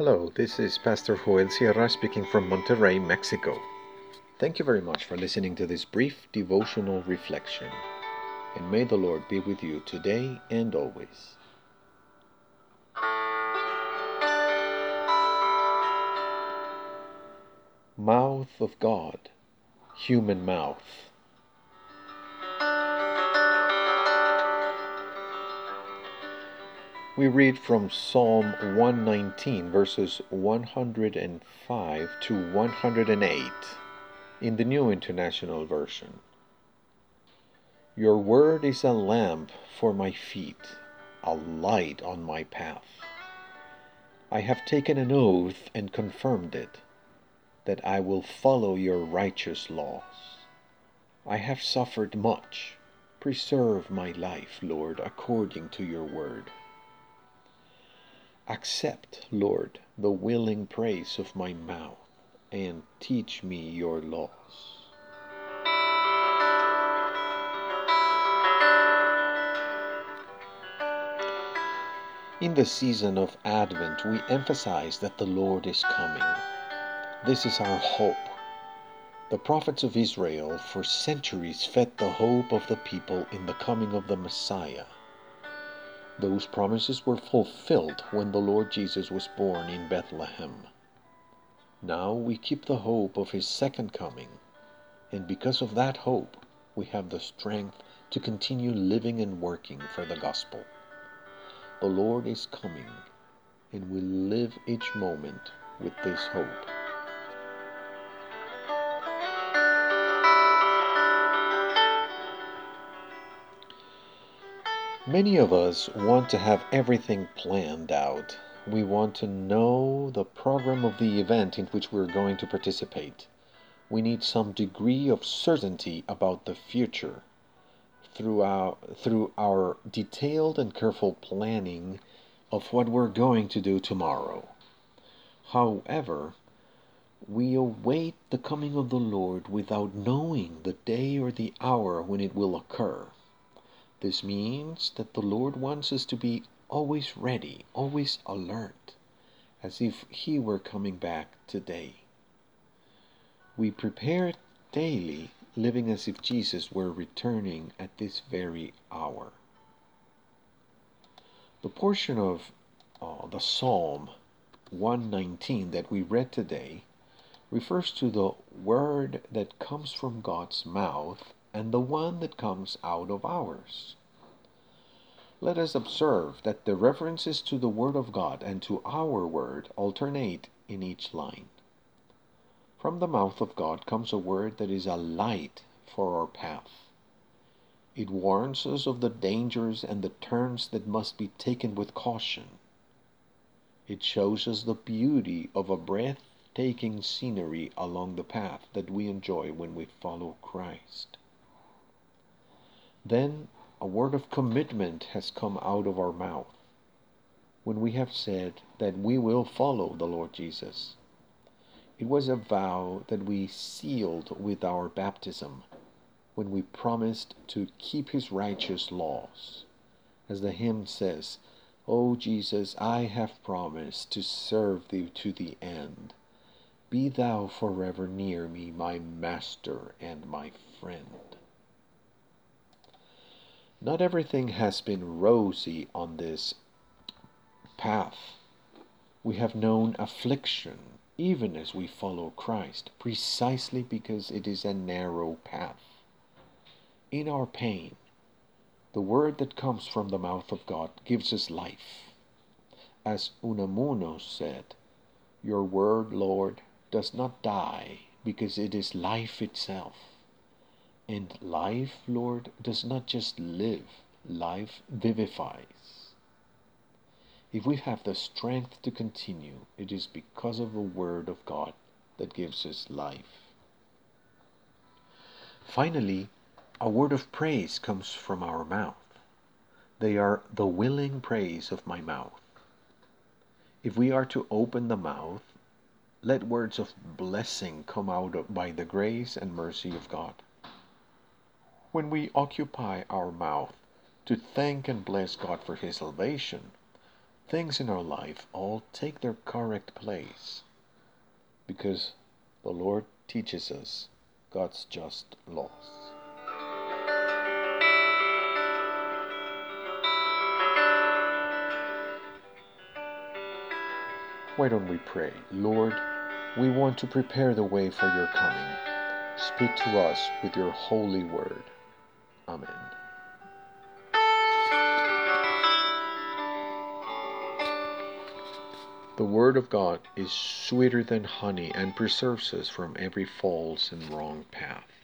Hello, this is Pastor Joel Sierra speaking from Monterrey, Mexico. Thank you very much for listening to this brief devotional reflection, and may the Lord be with you today and always. Mouth of God, human mouth. We read from Psalm 119, verses 105 to 108 in the New International Version. Your word is a lamp for my feet, a light on my path. I have taken an oath and confirmed it, that I will follow your righteous laws. I have suffered much. Preserve my life, Lord, according to your word. Accept, Lord, the willing praise of my mouth, and teach me your laws. In the season of Advent, we emphasize that the Lord is coming. This is our hope. The prophets of Israel for centuries fed the hope of the people in the coming of the Messiah. Those promises were fulfilled when the Lord Jesus was born in Bethlehem. Now we keep the hope of his second coming, and because of that hope, we have the strength to continue living and working for the gospel. The Lord is coming, and we live each moment with this hope. Many of us want to have everything planned out. We want to know the program of the event in which we're going to participate. We need some degree of certainty about the future. Through our, through our detailed and careful planning of what we're going to do tomorrow. However, we await the coming of the Lord without knowing the day or the hour when it will occur. This means that the Lord wants us to be always ready, always alert, as if He were coming back today. We prepare daily, living as if Jesus were returning at this very hour. The portion of uh, the Psalm 119 that we read today refers to the word that comes from God's mouth and the one that comes out of ours. Let us observe that the references to the Word of God and to our Word alternate in each line. From the mouth of God comes a word that is a light for our path. It warns us of the dangers and the turns that must be taken with caution. It shows us the beauty of a breathtaking scenery along the path that we enjoy when we follow Christ. Then a word of commitment has come out of our mouth when we have said that we will follow the Lord Jesus. It was a vow that we sealed with our baptism when we promised to keep his righteous laws. As the hymn says, O Jesus, I have promised to serve thee to the end. Be thou forever near me, my master and my friend. Not everything has been rosy on this path. We have known affliction even as we follow Christ, precisely because it is a narrow path. In our pain, the word that comes from the mouth of God gives us life. As Unamuno said, Your word, Lord, does not die because it is life itself. And life, Lord, does not just live, life vivifies. If we have the strength to continue, it is because of the Word of God that gives us life. Finally, a word of praise comes from our mouth. They are the willing praise of my mouth. If we are to open the mouth, let words of blessing come out by the grace and mercy of God. When we occupy our mouth to thank and bless God for His salvation, things in our life all take their correct place because the Lord teaches us God's just laws. Why don't we pray? Lord, we want to prepare the way for your coming. Speak to us with your holy word. Amen. The Word of God is sweeter than honey and preserves us from every false and wrong path.